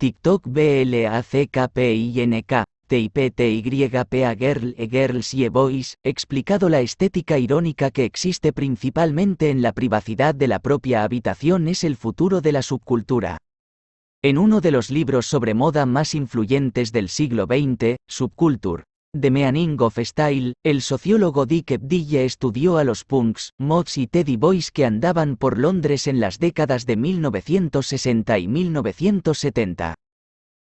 TikTok BLACKPINK, TIPTYPA Girl e Girls y Boys, explicado la estética irónica que existe principalmente en la privacidad de la propia habitación es el futuro de la subcultura. En uno de los libros sobre moda más influyentes del siglo XX, Subculture, The Meaning of Style, el sociólogo Dick Ebdille estudió a los punks, mods y teddy boys que andaban por Londres en las décadas de 1960 y 1970.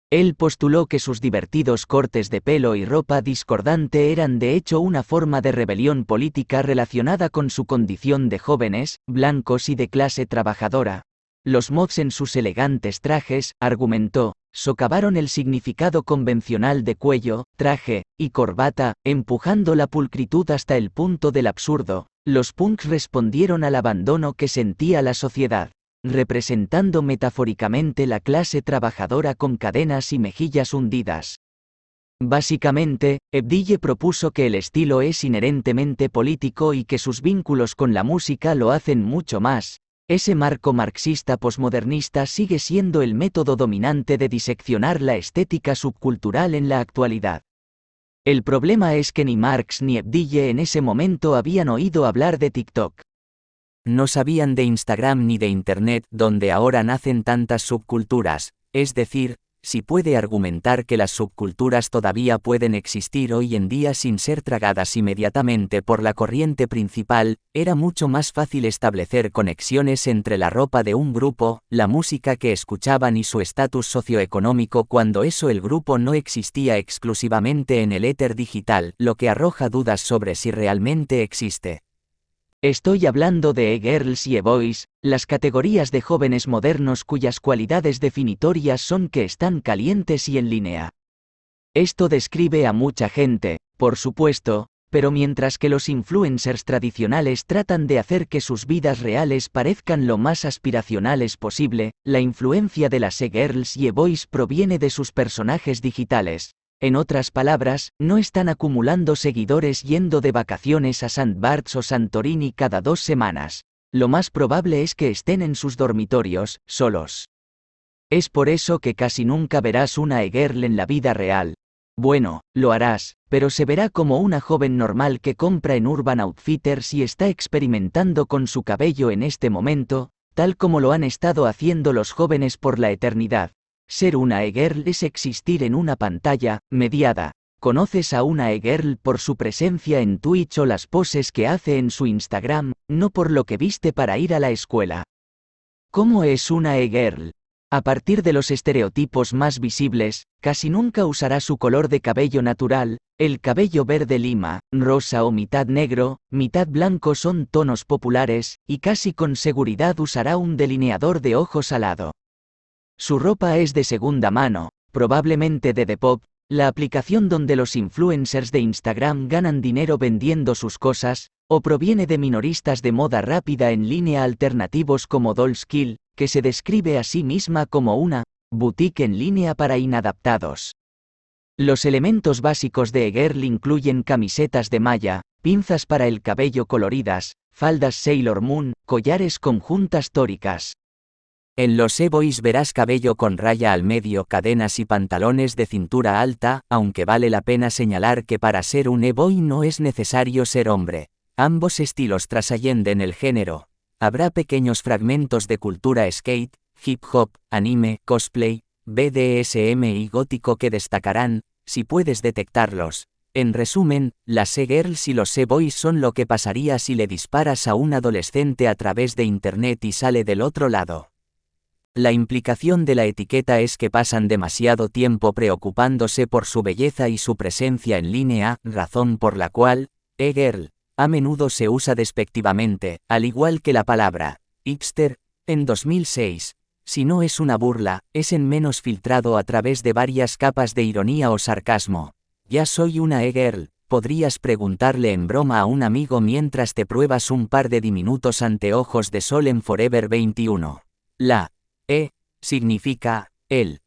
Él postuló que sus divertidos cortes de pelo y ropa discordante eran de hecho una forma de rebelión política relacionada con su condición de jóvenes, blancos y de clase trabajadora. Los mods en sus elegantes trajes, argumentó, socavaron el significado convencional de cuello, traje y corbata, empujando la pulcritud hasta el punto del absurdo. Los punks respondieron al abandono que sentía la sociedad, representando metafóricamente la clase trabajadora con cadenas y mejillas hundidas. Básicamente, Ebdille propuso que el estilo es inherentemente político y que sus vínculos con la música lo hacen mucho más, ese marco marxista posmodernista sigue siendo el método dominante de diseccionar la estética subcultural en la actualidad. El problema es que ni Marx ni Ebdille en ese momento habían oído hablar de TikTok. No sabían de Instagram ni de Internet donde ahora nacen tantas subculturas, es decir, si puede argumentar que las subculturas todavía pueden existir hoy en día sin ser tragadas inmediatamente por la corriente principal, era mucho más fácil establecer conexiones entre la ropa de un grupo, la música que escuchaban y su estatus socioeconómico cuando eso el grupo no existía exclusivamente en el éter digital, lo que arroja dudas sobre si realmente existe. Estoy hablando de e-girls y e-boys, las categorías de jóvenes modernos cuyas cualidades definitorias son que están calientes y en línea. Esto describe a mucha gente, por supuesto, pero mientras que los influencers tradicionales tratan de hacer que sus vidas reales parezcan lo más aspiracionales posible, la influencia de las e-girls y e-boys proviene de sus personajes digitales, en otras palabras, no están acumulando seguidores yendo de vacaciones a St. Barts o Santorini cada dos semanas. Lo más probable es que estén en sus dormitorios, solos. Es por eso que casi nunca verás una e-girl en la vida real. Bueno, lo harás, pero se verá como una joven normal que compra en Urban Outfitters y está experimentando con su cabello en este momento, tal como lo han estado haciendo los jóvenes por la eternidad. Ser una e-girl es existir en una pantalla, mediada. Conoces a una e-girl por su presencia en Twitch o las poses que hace en su Instagram, no por lo que viste para ir a la escuela. ¿Cómo es una e-girl? A partir de los estereotipos más visibles, casi nunca usará su color de cabello natural, el cabello verde lima, rosa o mitad negro, mitad blanco son tonos populares, y casi con seguridad usará un delineador de ojos alado. Su ropa es de segunda mano, probablemente de Depop, la aplicación donde los influencers de Instagram ganan dinero vendiendo sus cosas, o proviene de minoristas de moda rápida en línea alternativos como Dollskill, que se describe a sí misma como una boutique en línea para inadaptados. Los elementos básicos de Egerl incluyen camisetas de malla, pinzas para el cabello coloridas, faldas Sailor Moon, collares con juntas tóricas, en los e-boys verás cabello con raya al medio, cadenas y pantalones de cintura alta, aunque vale la pena señalar que para ser un e-boy no es necesario ser hombre. Ambos estilos trascienden el género. Habrá pequeños fragmentos de cultura skate, hip hop, anime, cosplay, BDSM y gótico que destacarán, si puedes detectarlos. En resumen, las e-girls y los e-boys son lo que pasaría si le disparas a un adolescente a través de internet y sale del otro lado. La implicación de la etiqueta es que pasan demasiado tiempo preocupándose por su belleza y su presencia en línea, razón por la cual, e-girl, a menudo se usa despectivamente, al igual que la palabra hipster, en 2006. Si no es una burla, es en menos filtrado a través de varias capas de ironía o sarcasmo. Ya soy una e-girl, podrías preguntarle en broma a un amigo mientras te pruebas un par de diminutos anteojos de sol en Forever 21. La e significa el,